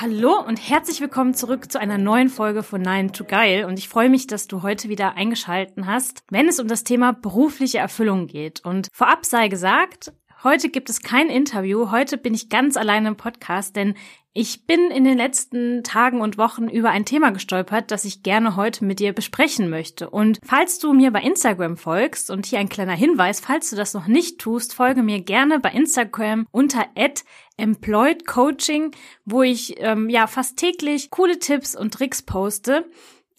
Hallo und herzlich willkommen zurück zu einer neuen Folge von Nein to Geil und ich freue mich, dass du heute wieder eingeschalten hast, wenn es um das Thema berufliche Erfüllung geht. Und vorab sei gesagt, Heute gibt es kein Interview. Heute bin ich ganz alleine im Podcast, denn ich bin in den letzten Tagen und Wochen über ein Thema gestolpert, das ich gerne heute mit dir besprechen möchte. Und falls du mir bei Instagram folgst, und hier ein kleiner Hinweis, falls du das noch nicht tust, folge mir gerne bei Instagram unter Employed Coaching, wo ich ähm, ja fast täglich coole Tipps und Tricks poste.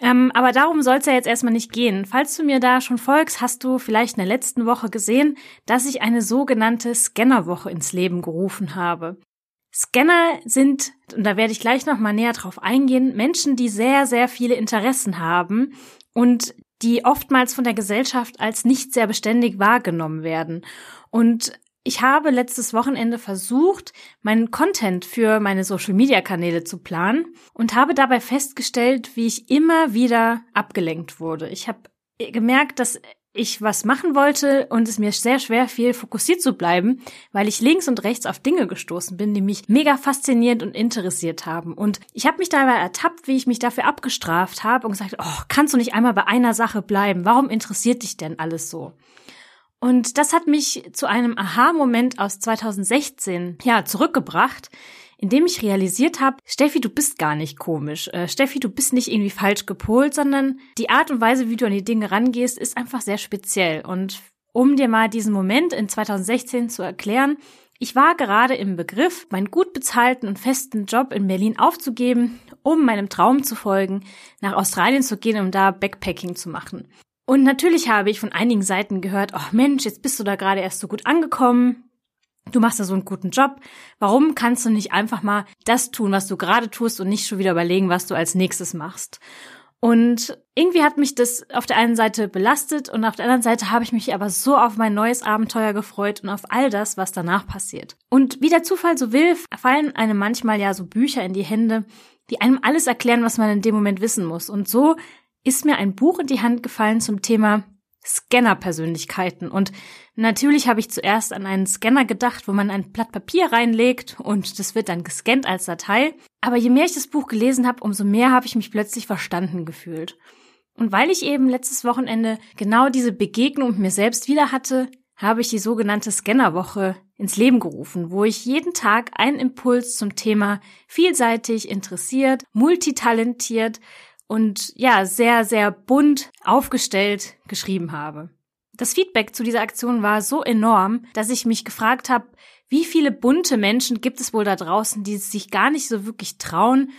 Ähm, aber darum soll es ja jetzt erstmal nicht gehen. Falls du mir da schon folgst, hast du vielleicht in der letzten Woche gesehen, dass ich eine sogenannte Scannerwoche ins Leben gerufen habe. Scanner sind, und da werde ich gleich nochmal näher drauf eingehen, Menschen, die sehr, sehr viele Interessen haben und die oftmals von der Gesellschaft als nicht sehr beständig wahrgenommen werden. Und ich habe letztes Wochenende versucht, meinen Content für meine Social-Media-Kanäle zu planen und habe dabei festgestellt, wie ich immer wieder abgelenkt wurde. Ich habe gemerkt, dass ich was machen wollte und es mir sehr schwer fiel, fokussiert zu bleiben, weil ich links und rechts auf Dinge gestoßen bin, die mich mega fasziniert und interessiert haben. Und ich habe mich dabei ertappt, wie ich mich dafür abgestraft habe und gesagt, oh, kannst du nicht einmal bei einer Sache bleiben? Warum interessiert dich denn alles so? Und das hat mich zu einem Aha-Moment aus 2016 ja zurückgebracht, in dem ich realisiert habe, Steffi, du bist gar nicht komisch. Äh, Steffi, du bist nicht irgendwie falsch gepolt, sondern die Art und Weise, wie du an die Dinge rangehst, ist einfach sehr speziell. Und um dir mal diesen Moment in 2016 zu erklären, ich war gerade im Begriff, meinen gut bezahlten und festen Job in Berlin aufzugeben, um meinem Traum zu folgen, nach Australien zu gehen, um da Backpacking zu machen. Und natürlich habe ich von einigen Seiten gehört, oh Mensch, jetzt bist du da gerade erst so gut angekommen. Du machst da so einen guten Job. Warum kannst du nicht einfach mal das tun, was du gerade tust und nicht schon wieder überlegen, was du als nächstes machst? Und irgendwie hat mich das auf der einen Seite belastet und auf der anderen Seite habe ich mich aber so auf mein neues Abenteuer gefreut und auf all das, was danach passiert. Und wie der Zufall so will, fallen einem manchmal ja so Bücher in die Hände, die einem alles erklären, was man in dem Moment wissen muss. Und so ist mir ein Buch in die Hand gefallen zum Thema Scanner-Persönlichkeiten. Und natürlich habe ich zuerst an einen Scanner gedacht, wo man ein Blatt Papier reinlegt und das wird dann gescannt als Datei. Aber je mehr ich das Buch gelesen habe, umso mehr habe ich mich plötzlich verstanden gefühlt. Und weil ich eben letztes Wochenende genau diese Begegnung mit mir selbst wieder hatte, habe ich die sogenannte Scannerwoche ins Leben gerufen, wo ich jeden Tag einen Impuls zum Thema vielseitig, interessiert, multitalentiert, und ja, sehr, sehr bunt aufgestellt geschrieben habe. Das Feedback zu dieser Aktion war so enorm, dass ich mich gefragt habe, wie viele bunte Menschen gibt es wohl da draußen, die sich gar nicht so wirklich trauen,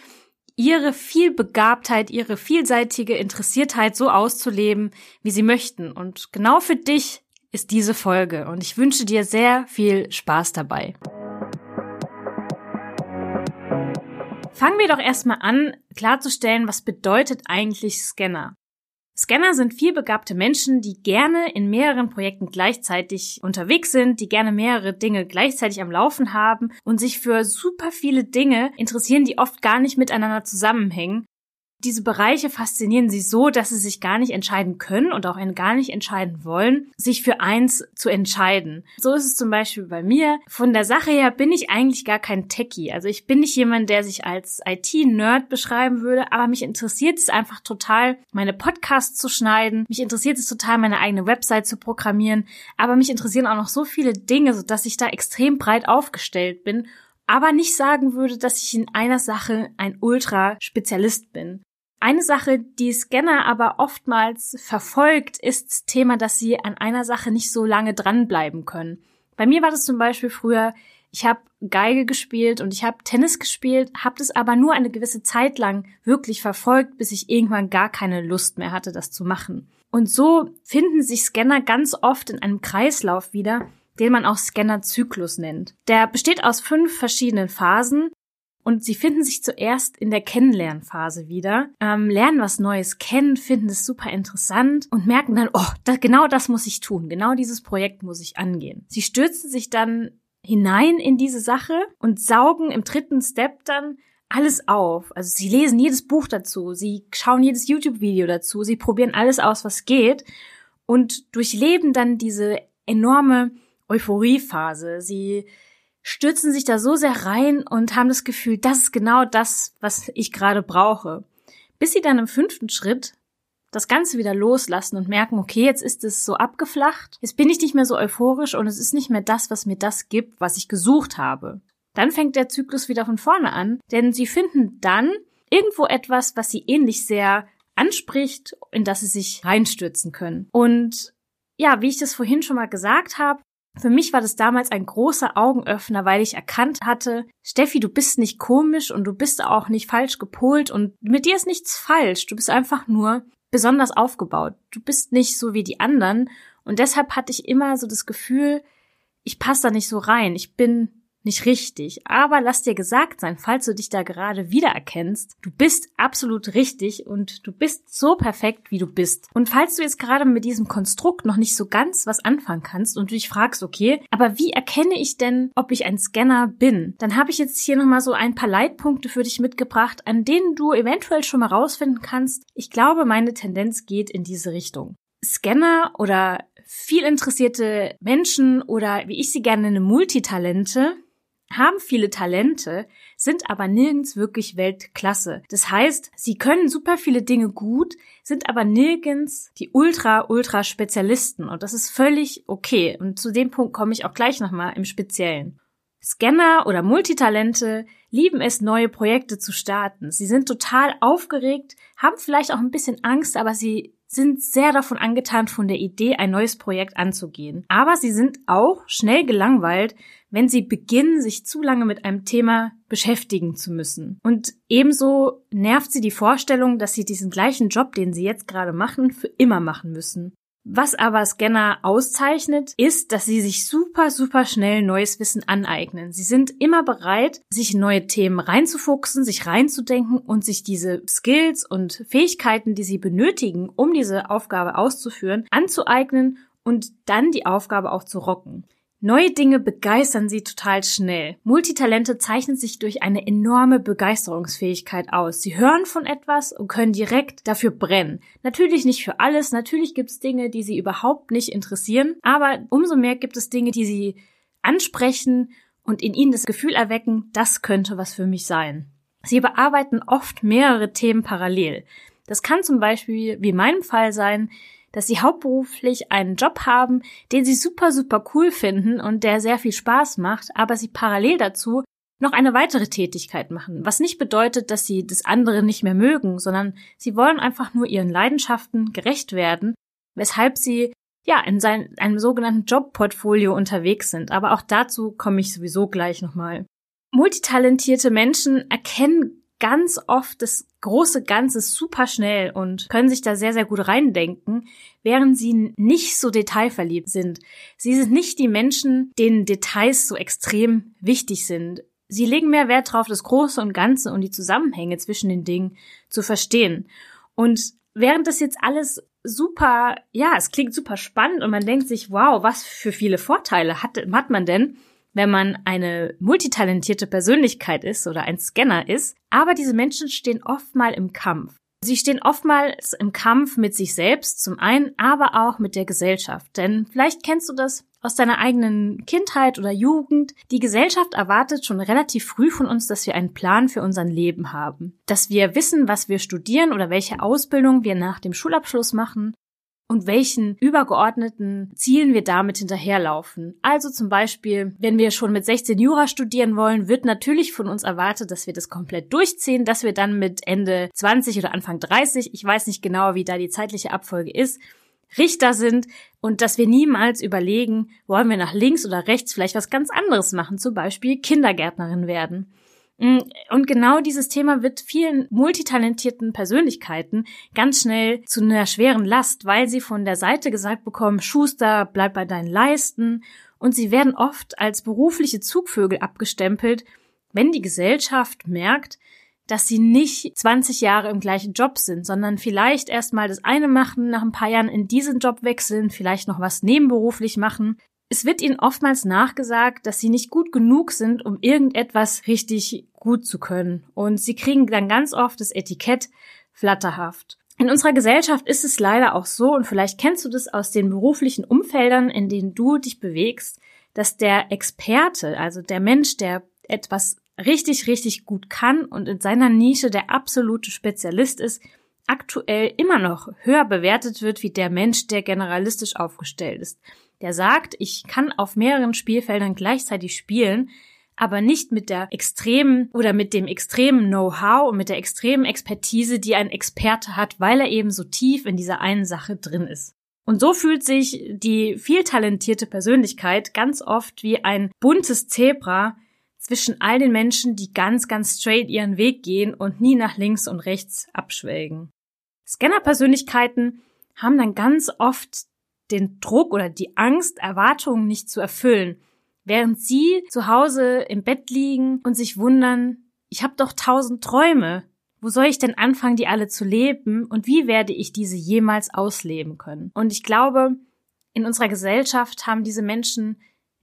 ihre Vielbegabtheit, ihre vielseitige Interessiertheit so auszuleben, wie sie möchten. Und genau für dich ist diese Folge und ich wünsche dir sehr viel Spaß dabei. Fangen wir doch erstmal an, klarzustellen, was bedeutet eigentlich Scanner. Scanner sind vielbegabte Menschen, die gerne in mehreren Projekten gleichzeitig unterwegs sind, die gerne mehrere Dinge gleichzeitig am Laufen haben und sich für super viele Dinge interessieren, die oft gar nicht miteinander zusammenhängen diese Bereiche faszinieren sie so, dass sie sich gar nicht entscheiden können und auch gar nicht entscheiden wollen, sich für eins zu entscheiden. So ist es zum Beispiel bei mir. Von der Sache her bin ich eigentlich gar kein Techie. Also ich bin nicht jemand, der sich als IT-Nerd beschreiben würde, aber mich interessiert es einfach total, meine Podcasts zu schneiden. Mich interessiert es total, meine eigene Website zu programmieren. Aber mich interessieren auch noch so viele Dinge, sodass ich da extrem breit aufgestellt bin aber nicht sagen würde, dass ich in einer Sache ein Ultra-Spezialist bin. Eine Sache, die Scanner aber oftmals verfolgt, ist das Thema, dass sie an einer Sache nicht so lange dranbleiben können. Bei mir war das zum Beispiel früher, ich habe Geige gespielt und ich habe Tennis gespielt, habe das aber nur eine gewisse Zeit lang wirklich verfolgt, bis ich irgendwann gar keine Lust mehr hatte, das zu machen. Und so finden sich Scanner ganz oft in einem Kreislauf wieder, den man auch Scannerzyklus nennt. Der besteht aus fünf verschiedenen Phasen Und sie finden sich zuerst in der Kennenlernphase wieder, ähm, lernen was Neues kennen, finden es super interessant und merken dann, oh, da, genau das muss ich tun, genau dieses Projekt muss ich angehen. Sie stürzen sich dann hinein in diese Sache und saugen im dritten Step dann alles auf. Also sie lesen jedes Buch dazu, sie schauen jedes YouTube-Video dazu, sie probieren alles aus, was geht und durchleben dann diese enorme Euphoriephase. Sie stürzen sich da so sehr rein und haben das Gefühl, das ist genau das, was ich gerade brauche. Bis sie dann im fünften Schritt das Ganze wieder loslassen und merken, okay, jetzt ist es so abgeflacht, jetzt bin ich nicht mehr so euphorisch und es ist nicht mehr das, was mir das gibt, was ich gesucht habe. Dann fängt der Zyklus wieder von vorne an, denn sie finden dann irgendwo etwas, was sie ähnlich sehr anspricht, in das sie sich reinstürzen können. Und ja, wie ich das vorhin schon mal gesagt habe, für mich war das damals ein großer Augenöffner, weil ich erkannt hatte, Steffi, du bist nicht komisch und du bist auch nicht falsch gepolt und mit dir ist nichts falsch. Du bist einfach nur besonders aufgebaut. Du bist nicht so wie die anderen und deshalb hatte ich immer so das Gefühl, ich passe da nicht so rein. Ich bin nicht richtig. Aber lass dir gesagt sein, falls du dich da gerade wiedererkennst, du bist absolut richtig und du bist so perfekt, wie du bist. Und falls du jetzt gerade mit diesem Konstrukt noch nicht so ganz was anfangen kannst und du dich fragst, okay, aber wie erkenne ich denn, ob ich ein Scanner bin? Dann habe ich jetzt hier nochmal so ein paar Leitpunkte für dich mitgebracht, an denen du eventuell schon mal rausfinden kannst. Ich glaube, meine Tendenz geht in diese Richtung. Scanner oder viel interessierte Menschen oder wie ich sie gerne nenne, Multitalente haben viele Talente, sind aber nirgends wirklich Weltklasse. Das heißt, sie können super viele Dinge gut, sind aber nirgends die ultra, ultra Spezialisten. Und das ist völlig okay. Und zu dem Punkt komme ich auch gleich nochmal im Speziellen. Scanner oder Multitalente lieben es, neue Projekte zu starten. Sie sind total aufgeregt, haben vielleicht auch ein bisschen Angst, aber sie sind sehr davon angetan, von der Idee, ein neues Projekt anzugehen. Aber sie sind auch schnell gelangweilt, wenn sie beginnen, sich zu lange mit einem Thema beschäftigen zu müssen. Und ebenso nervt sie die Vorstellung, dass sie diesen gleichen Job, den sie jetzt gerade machen, für immer machen müssen. Was aber Scanner auszeichnet, ist, dass sie sich super, super schnell neues Wissen aneignen. Sie sind immer bereit, sich neue Themen reinzufuchsen, sich reinzudenken und sich diese Skills und Fähigkeiten, die sie benötigen, um diese Aufgabe auszuführen, anzueignen und dann die Aufgabe auch zu rocken. Neue Dinge begeistern sie total schnell. Multitalente zeichnen sich durch eine enorme Begeisterungsfähigkeit aus. Sie hören von etwas und können direkt dafür brennen. Natürlich nicht für alles, natürlich gibt es Dinge, die sie überhaupt nicht interessieren, aber umso mehr gibt es Dinge, die sie ansprechen und in ihnen das Gefühl erwecken, das könnte was für mich sein. Sie bearbeiten oft mehrere Themen parallel. Das kann zum Beispiel, wie in meinem Fall sein, dass sie hauptberuflich einen Job haben, den sie super, super cool finden und der sehr viel Spaß macht, aber sie parallel dazu noch eine weitere Tätigkeit machen, was nicht bedeutet, dass sie das andere nicht mehr mögen, sondern sie wollen einfach nur ihren Leidenschaften gerecht werden, weshalb sie ja in sein, einem sogenannten Jobportfolio unterwegs sind. Aber auch dazu komme ich sowieso gleich nochmal. Multitalentierte Menschen erkennen ganz oft das große Ganze super schnell und können sich da sehr, sehr gut reindenken, während sie nicht so detailverliebt sind. Sie sind nicht die Menschen, denen Details so extrem wichtig sind. Sie legen mehr Wert darauf, das Große und Ganze und die Zusammenhänge zwischen den Dingen zu verstehen. Und während das jetzt alles super, ja, es klingt super spannend und man denkt sich, wow, was für viele Vorteile hat, hat man denn? Wenn man eine multitalentierte Persönlichkeit ist oder ein Scanner ist. Aber diese Menschen stehen oft mal im Kampf. Sie stehen oftmals im Kampf mit sich selbst zum einen, aber auch mit der Gesellschaft. Denn vielleicht kennst du das aus deiner eigenen Kindheit oder Jugend. Die Gesellschaft erwartet schon relativ früh von uns, dass wir einen Plan für unser Leben haben. Dass wir wissen, was wir studieren oder welche Ausbildung wir nach dem Schulabschluss machen und welchen übergeordneten Zielen wir damit hinterherlaufen. Also zum Beispiel, wenn wir schon mit 16 Jura studieren wollen, wird natürlich von uns erwartet, dass wir das komplett durchziehen, dass wir dann mit Ende 20 oder Anfang 30, ich weiß nicht genau, wie da die zeitliche Abfolge ist, Richter sind und dass wir niemals überlegen, wollen wir nach links oder rechts vielleicht was ganz anderes machen, zum Beispiel Kindergärtnerin werden. Mm, und genau dieses Thema wird vielen multitalentierten Persönlichkeiten ganz schnell zu einer schweren Last, weil sie von der Seite gesagt bekommen, Schuster, bleib bei deinen Leisten. Und sie werden oft als berufliche Zugvögel abgestempelt, wenn die Gesellschaft merkt, dass sie nicht 20 Jahre im gleichen Job sind, sondern vielleicht erstmal das eine machen, nach ein paar Jahren in diesen Job wechseln, vielleicht noch was nebenberuflich machen. Es wird ihnen oftmals nachgesagt, dass sie nicht gut genug sind, um irgendetwas richtig gut zu können. Und sie kriegen dann ganz oft das Etikett flatterhaft. In unserer Gesellschaft ist es leider auch so, und vielleicht kennst du das aus den beruflichen Umfeldern, in denen du dich bewegst, dass der Experte, also der Mensch, der etwas richtig, richtig gut kann und in seiner Nische der absolute Spezialist ist, aktuell immer noch höher bewertet wird wie der Mensch, der generalistisch aufgestellt ist. Der sagt, ich kann auf mehreren Spielfeldern gleichzeitig spielen, aber nicht mit der extremen oder mit dem extremen Know-how und mit der extremen Expertise, die ein Experte hat, weil er eben so tief in dieser einen Sache drin ist. Und so fühlt sich die viel talentierte Persönlichkeit ganz oft wie ein buntes Zebra, zwischen all den Menschen, die ganz, ganz straight ihren Weg gehen und nie nach links und rechts abschwelgen. Scanner-Persönlichkeiten haben dann ganz oft den Druck oder die Angst, Erwartungen nicht zu erfüllen, während sie zu Hause im Bett liegen und sich wundern, ich habe doch tausend Träume. Wo soll ich denn anfangen, die alle zu leben und wie werde ich diese jemals ausleben können? Und ich glaube, in unserer Gesellschaft haben diese Menschen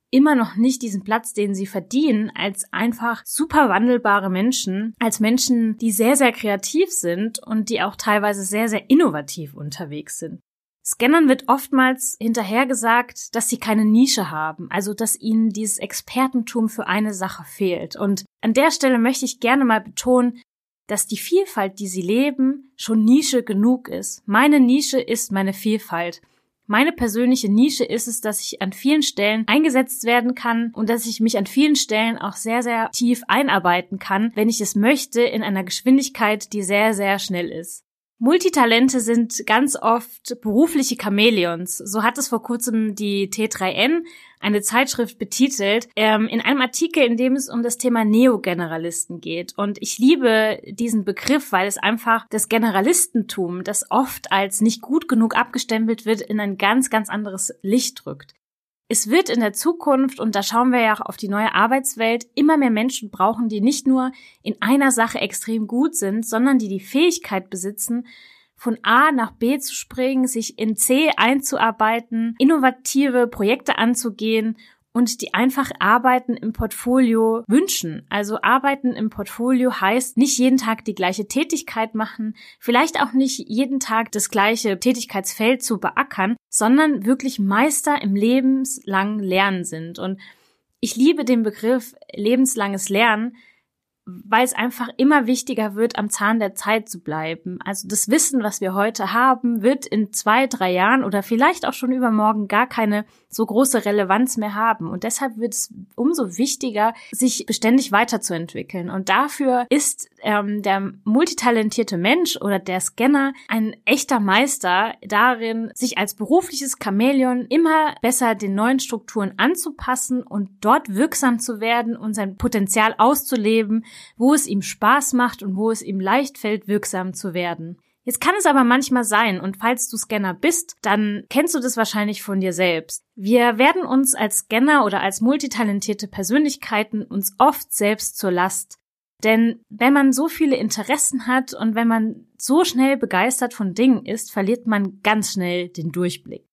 immer noch nicht diesen Platz, den sie verdienen, als einfach super wandelbare Menschen, als Menschen, die sehr, sehr kreativ sind und die auch teilweise sehr, sehr innovativ unterwegs sind. Scannern wird oftmals hinterhergesagt, dass sie keine Nische haben, also dass ihnen dieses Expertentum für eine Sache fehlt. Und an der Stelle möchte ich gerne mal betonen, dass die Vielfalt, die sie leben, schon Nische genug ist. Meine Nische ist meine Vielfalt. Meine persönliche Nische ist es, dass ich an vielen Stellen eingesetzt werden kann und dass ich mich an vielen Stellen auch sehr, sehr tief einarbeiten kann, wenn ich es möchte, in einer Geschwindigkeit, die sehr, sehr schnell ist. Multitalente sind ganz oft berufliche Chamäleons. So hat es vor kurzem die T3N, eine Zeitschrift, betitelt, ähm, in einem Artikel, in dem es um das Thema Neogeneralisten geht. Und ich liebe diesen Begriff, weil es einfach das Generalistentum, das oft als nicht gut genug abgestempelt wird, in ein ganz, ganz anderes Licht drückt. Es wird in der Zukunft, und da schauen wir ja auch auf die neue Arbeitswelt, immer mehr Menschen brauchen, die nicht nur in einer Sache extrem gut sind, sondern die die Fähigkeit besitzen, von A nach B zu springen, sich in C einzuarbeiten, innovative Projekte anzugehen und die einfach Arbeiten im Portfolio wünschen. Also Arbeiten im Portfolio heißt nicht jeden Tag die gleiche Tätigkeit machen, vielleicht auch nicht jeden Tag das gleiche Tätigkeitsfeld zu beackern, sondern wirklich Meister im lebenslangen Lernen sind. Und ich liebe den Begriff lebenslanges Lernen, weil es einfach immer wichtiger wird, am Zahn der Zeit zu bleiben. Also das Wissen, was wir heute haben, wird in zwei, drei Jahren oder vielleicht auch schon übermorgen gar keine so große Relevanz mehr haben. Und deshalb wird es umso wichtiger, sich beständig weiterzuentwickeln. Und dafür ist ähm, der multitalentierte Mensch oder der Scanner ein echter Meister darin, sich als berufliches Chamäleon immer besser den neuen Strukturen anzupassen und dort wirksam zu werden und sein Potenzial auszuleben, wo es ihm Spaß macht und wo es ihm leicht fällt, wirksam zu werden. Jetzt kann es aber manchmal sein, und falls du Scanner bist, dann kennst du das wahrscheinlich von dir selbst. Wir werden uns als Scanner oder als multitalentierte Persönlichkeiten uns oft selbst zur Last. Denn wenn man so viele Interessen hat und wenn man so schnell begeistert von Dingen ist, verliert man ganz schnell den Durchblick.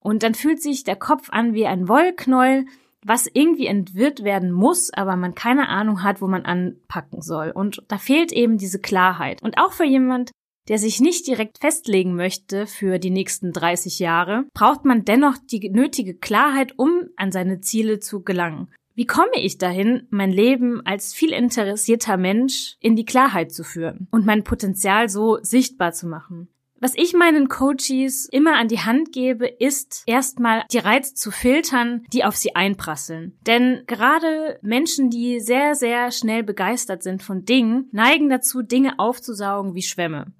Und dann fühlt sich der Kopf an wie ein Wollknäuel, was irgendwie entwirrt werden muss, aber man keine Ahnung hat, wo man anpacken soll. Und da fehlt eben diese Klarheit. Und auch für jemand, der sich nicht direkt festlegen möchte für die nächsten 30 Jahre, braucht man dennoch die nötige Klarheit, um an seine Ziele zu gelangen. Wie komme ich dahin, mein Leben als viel interessierter Mensch in die Klarheit zu führen und mein Potenzial so sichtbar zu machen? Was ich meinen Coaches immer an die Hand gebe, ist erstmal die Reize zu filtern, die auf sie einprasseln. Denn gerade Menschen, die sehr, sehr schnell begeistert sind von Dingen, neigen dazu, Dinge aufzusaugen wie Schwämme.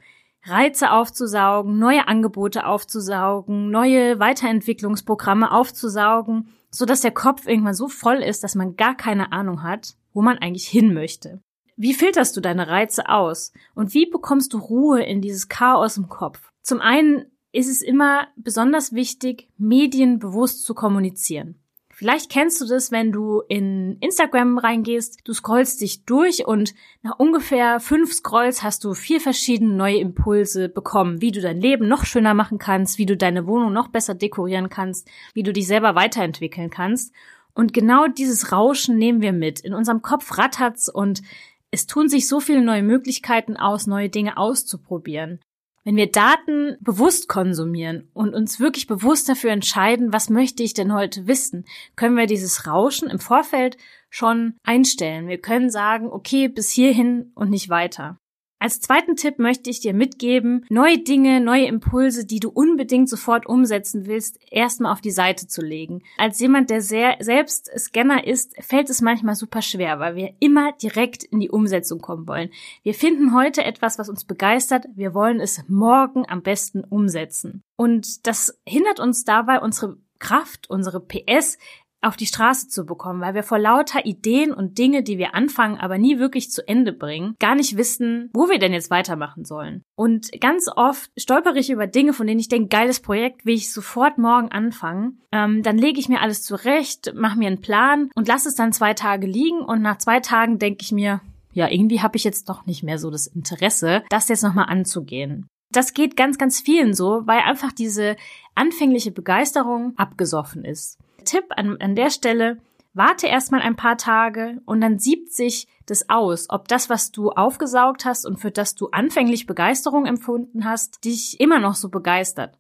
Reize aufzusaugen, neue Angebote aufzusaugen, neue Weiterentwicklungsprogramme aufzusaugen, so dass der Kopf irgendwann so voll ist, dass man gar keine Ahnung hat, wo man eigentlich hin möchte. Wie filterst du deine Reize aus? Und wie bekommst du Ruhe in dieses Chaos im Kopf? Zum einen ist es immer besonders wichtig, medienbewusst zu kommunizieren. Vielleicht kennst du das, wenn du in Instagram reingehst, du scrollst dich durch und nach ungefähr fünf Scrolls hast du vier verschiedene neue Impulse bekommen, wie du dein Leben noch schöner machen kannst, wie du deine Wohnung noch besser dekorieren kannst, wie du dich selber weiterentwickeln kannst. Und genau dieses Rauschen nehmen wir mit. In unserem Kopf rattert's und es tun sich so viele neue Möglichkeiten aus, neue Dinge auszuprobieren. Wenn wir Daten bewusst konsumieren und uns wirklich bewusst dafür entscheiden, was möchte ich denn heute wissen, können wir dieses Rauschen im Vorfeld schon einstellen. Wir können sagen, okay, bis hierhin und nicht weiter. Als zweiten Tipp möchte ich dir mitgeben, neue Dinge, neue Impulse, die du unbedingt sofort umsetzen willst, erstmal auf die Seite zu legen. Als jemand, der sehr selbst Scanner ist, fällt es manchmal super schwer, weil wir immer direkt in die Umsetzung kommen wollen. Wir finden heute etwas, was uns begeistert, wir wollen es morgen am besten umsetzen. Und das hindert uns dabei, unsere Kraft, unsere PS auf die Straße zu bekommen, weil wir vor lauter Ideen und Dinge, die wir anfangen, aber nie wirklich zu Ende bringen, gar nicht wissen, wo wir denn jetzt weitermachen sollen. Und ganz oft stolpere ich über Dinge, von denen ich denke, geiles Projekt, will ich sofort morgen anfangen. Ähm, dann lege ich mir alles zurecht, mache mir einen Plan und lasse es dann zwei Tage liegen und nach zwei Tagen denke ich mir, ja, irgendwie habe ich jetzt doch nicht mehr so das Interesse, das jetzt nochmal anzugehen. Das geht ganz, ganz vielen so, weil einfach diese anfängliche Begeisterung abgesoffen ist. Tipp an, an der Stelle, warte erstmal ein paar Tage und dann siebt sich das aus, ob das, was du aufgesaugt hast und für das du anfänglich Begeisterung empfunden hast, dich immer noch so begeistert.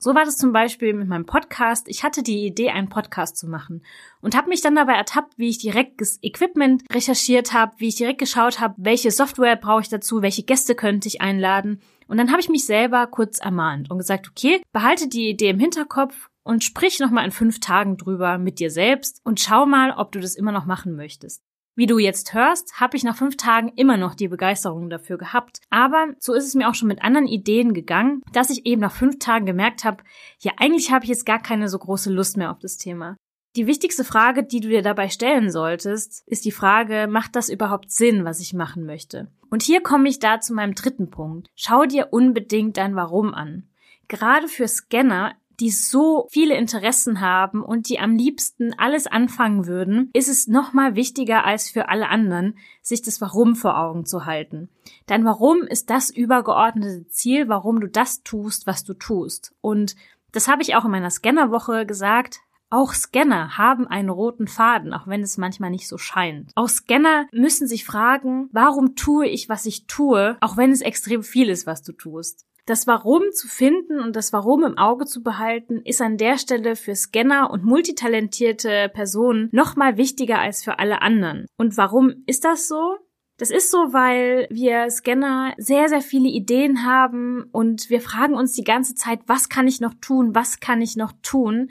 So war das zum Beispiel mit meinem Podcast. Ich hatte die Idee, einen Podcast zu machen und habe mich dann dabei ertappt, wie ich direkt das Equipment recherchiert habe, wie ich direkt geschaut habe, welche Software brauche ich dazu, welche Gäste könnte ich einladen. Und dann habe ich mich selber kurz ermahnt und gesagt, okay, behalte die Idee im Hinterkopf und sprich nochmal in fünf Tagen drüber mit dir selbst und schau mal, ob du das immer noch machen möchtest. Wie du jetzt hörst, habe ich nach fünf Tagen immer noch die Begeisterung dafür gehabt. Aber so ist es mir auch schon mit anderen Ideen gegangen, dass ich eben nach fünf Tagen gemerkt habe, ja, eigentlich habe ich jetzt gar keine so große Lust mehr auf das Thema. Die wichtigste Frage, die du dir dabei stellen solltest, ist die Frage, macht das überhaupt Sinn, was ich machen möchte? Und hier komme ich da zu meinem dritten Punkt. Schau dir unbedingt dein Warum an. Gerade für Scanner die so viele Interessen haben und die am liebsten alles anfangen würden, ist es nochmal wichtiger als für alle anderen, sich das Warum vor Augen zu halten. Dein Warum ist das übergeordnete Ziel, warum du das tust, was du tust. Und das habe ich auch in meiner Scannerwoche gesagt. Auch Scanner haben einen roten Faden, auch wenn es manchmal nicht so scheint. Auch Scanner müssen sich fragen, warum tue ich, was ich tue, auch wenn es extrem viel ist, was du tust. Das Warum zu finden und das Warum im Auge zu behalten, ist an der Stelle für Scanner und multitalentierte Personen nochmal wichtiger als für alle anderen. Und warum ist das so? Das ist so, weil wir Scanner sehr, sehr viele Ideen haben und wir fragen uns die ganze Zeit, was kann ich noch tun, was kann ich noch tun?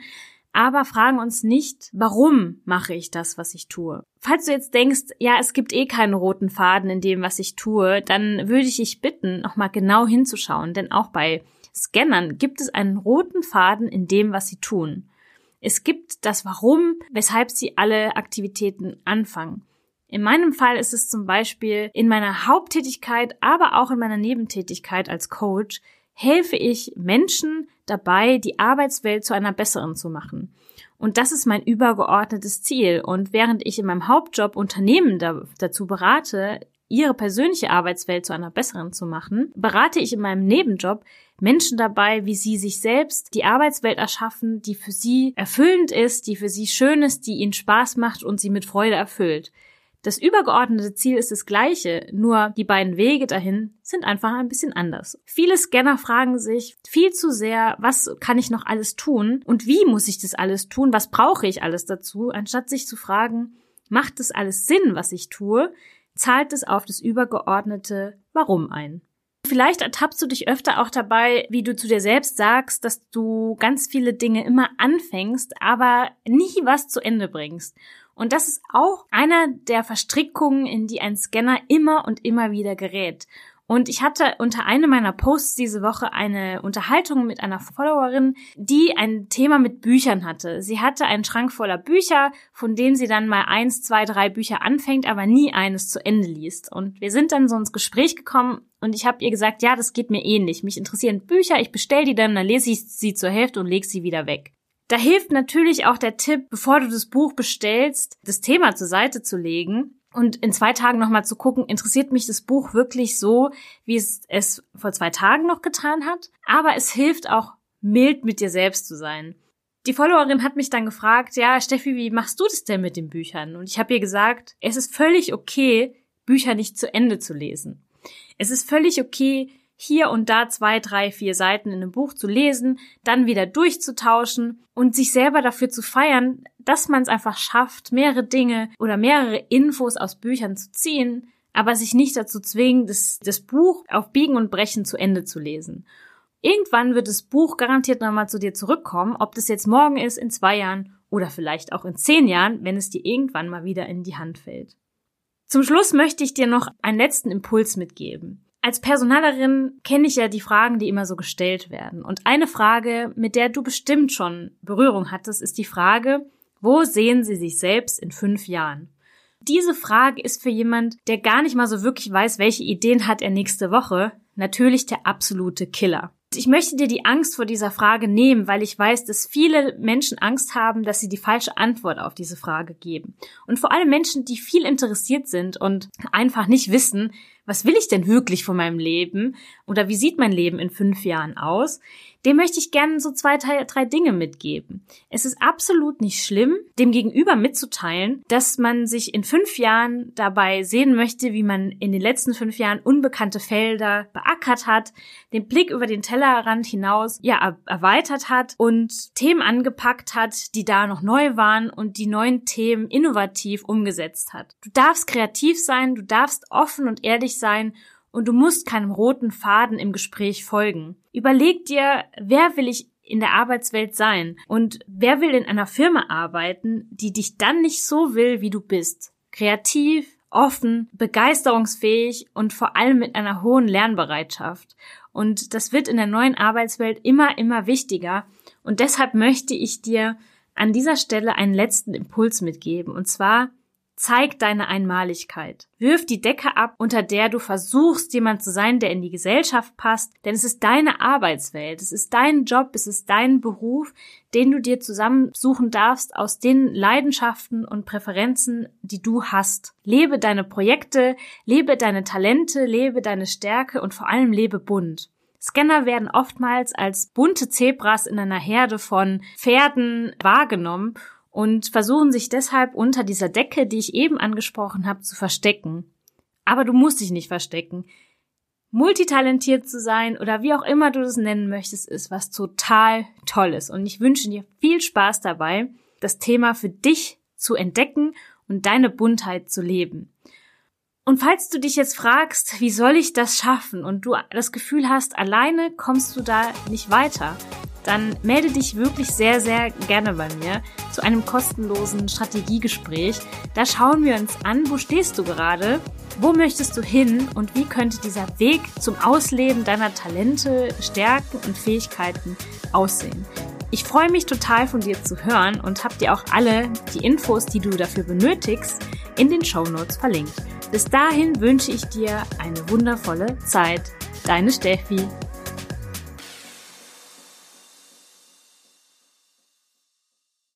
Aber fragen uns nicht, warum mache ich das, was ich tue. Falls du jetzt denkst, ja, es gibt eh keinen roten Faden in dem, was ich tue, dann würde ich dich bitten, nochmal genau hinzuschauen, denn auch bei Scannern gibt es einen roten Faden in dem, was sie tun. Es gibt das Warum, weshalb sie alle Aktivitäten anfangen. In meinem Fall ist es zum Beispiel in meiner Haupttätigkeit, aber auch in meiner Nebentätigkeit als Coach, helfe ich Menschen dabei, die Arbeitswelt zu einer besseren zu machen. Und das ist mein übergeordnetes Ziel. Und während ich in meinem Hauptjob Unternehmen da, dazu berate, ihre persönliche Arbeitswelt zu einer besseren zu machen, berate ich in meinem Nebenjob Menschen dabei, wie sie sich selbst die Arbeitswelt erschaffen, die für sie erfüllend ist, die für sie schön ist, die ihnen Spaß macht und sie mit Freude erfüllt. Das übergeordnete Ziel ist das gleiche, nur die beiden Wege dahin sind einfach ein bisschen anders. Viele Scanner fragen sich viel zu sehr, was kann ich noch alles tun und wie muss ich das alles tun, was brauche ich alles dazu, anstatt sich zu fragen, macht das alles Sinn, was ich tue, zahlt es auf das übergeordnete Warum ein. Vielleicht ertappst du dich öfter auch dabei, wie du zu dir selbst sagst, dass du ganz viele Dinge immer anfängst, aber nie was zu Ende bringst. Und das ist auch einer der Verstrickungen, in die ein Scanner immer und immer wieder gerät. Und ich hatte unter einem meiner Posts diese Woche eine Unterhaltung mit einer Followerin, die ein Thema mit Büchern hatte. Sie hatte einen Schrank voller Bücher, von denen sie dann mal eins, zwei, drei Bücher anfängt, aber nie eines zu Ende liest. Und wir sind dann so ins Gespräch gekommen und ich habe ihr gesagt, ja, das geht mir ähnlich. Mich interessieren Bücher, ich bestell die dann, dann lese ich sie zur Hälfte und leg sie wieder weg. Da hilft natürlich auch der Tipp, bevor du das Buch bestellst, das Thema zur Seite zu legen und in zwei Tagen nochmal zu gucken, interessiert mich das Buch wirklich so, wie es es vor zwei Tagen noch getan hat. Aber es hilft auch, mild mit dir selbst zu sein. Die Followerin hat mich dann gefragt, ja, Steffi, wie machst du das denn mit den Büchern? Und ich habe ihr gesagt, es ist völlig okay, Bücher nicht zu Ende zu lesen. Es ist völlig okay, hier und da zwei, drei, vier Seiten in einem Buch zu lesen, dann wieder durchzutauschen und sich selber dafür zu feiern, dass man es einfach schafft, mehrere Dinge oder mehrere Infos aus Büchern zu ziehen, aber sich nicht dazu zwingen, das, das Buch auf Biegen und Brechen zu Ende zu lesen. Irgendwann wird das Buch garantiert nochmal zu dir zurückkommen, ob das jetzt morgen ist, in zwei Jahren oder vielleicht auch in zehn Jahren, wenn es dir irgendwann mal wieder in die Hand fällt. Zum Schluss möchte ich dir noch einen letzten Impuls mitgeben. Als Personalerin kenne ich ja die Fragen, die immer so gestellt werden. Und eine Frage, mit der du bestimmt schon Berührung hattest, ist die Frage, wo sehen Sie sich selbst in fünf Jahren? Diese Frage ist für jemand, der gar nicht mal so wirklich weiß, welche Ideen hat er nächste Woche, natürlich der absolute Killer. Ich möchte dir die Angst vor dieser Frage nehmen, weil ich weiß, dass viele Menschen Angst haben, dass sie die falsche Antwort auf diese Frage geben. Und vor allem Menschen, die viel interessiert sind und einfach nicht wissen, was will ich denn wirklich von meinem Leben oder wie sieht mein Leben in fünf Jahren aus, dem möchte ich gerne so zwei, drei Dinge mitgeben. Es ist absolut nicht schlimm, dem Gegenüber mitzuteilen, dass man sich in fünf Jahren dabei sehen möchte, wie man in den letzten fünf Jahren unbekannte Felder beackert hat, den Blick über den Tellerrand hinaus, ja, erweitert hat und Themen angepackt hat, die da noch neu waren und die neuen Themen innovativ umgesetzt hat. Du darfst kreativ sein, du darfst offen und sein und du musst keinem roten Faden im Gespräch folgen. Überleg dir, wer will ich in der Arbeitswelt sein und wer will in einer Firma arbeiten, die dich dann nicht so will, wie du bist. Kreativ, offen, begeisterungsfähig und vor allem mit einer hohen Lernbereitschaft. Und das wird in der neuen Arbeitswelt immer, immer wichtiger. Und deshalb möchte ich dir an dieser Stelle einen letzten Impuls mitgeben. Und zwar, Zeig deine Einmaligkeit. Wirf die Decke ab, unter der du versuchst, jemand zu sein, der in die Gesellschaft passt, denn es ist deine Arbeitswelt, es ist dein Job, es ist dein Beruf, den du dir zusammensuchen darfst aus den Leidenschaften und Präferenzen, die du hast. Lebe deine Projekte, lebe deine Talente, lebe deine Stärke und vor allem lebe bunt. Scanner werden oftmals als bunte Zebras in einer Herde von Pferden wahrgenommen und versuchen sich deshalb unter dieser Decke, die ich eben angesprochen habe, zu verstecken. Aber du musst dich nicht verstecken. Multitalentiert zu sein oder wie auch immer du das nennen möchtest, ist was total Tolles. Und ich wünsche dir viel Spaß dabei, das Thema für dich zu entdecken und deine Buntheit zu leben. Und falls du dich jetzt fragst, wie soll ich das schaffen und du das Gefühl hast, alleine kommst du da nicht weiter, dann melde dich wirklich sehr, sehr gerne bei mir zu einem kostenlosen Strategiegespräch. Da schauen wir uns an, wo stehst du gerade, wo möchtest du hin und wie könnte dieser Weg zum Ausleben deiner Talente, Stärken und Fähigkeiten aussehen. Ich freue mich total von dir zu hören und habe dir auch alle die Infos, die du dafür benötigst, in den Show Notes verlinkt. Bis dahin wünsche ich dir eine wundervolle Zeit. Deine Steffi.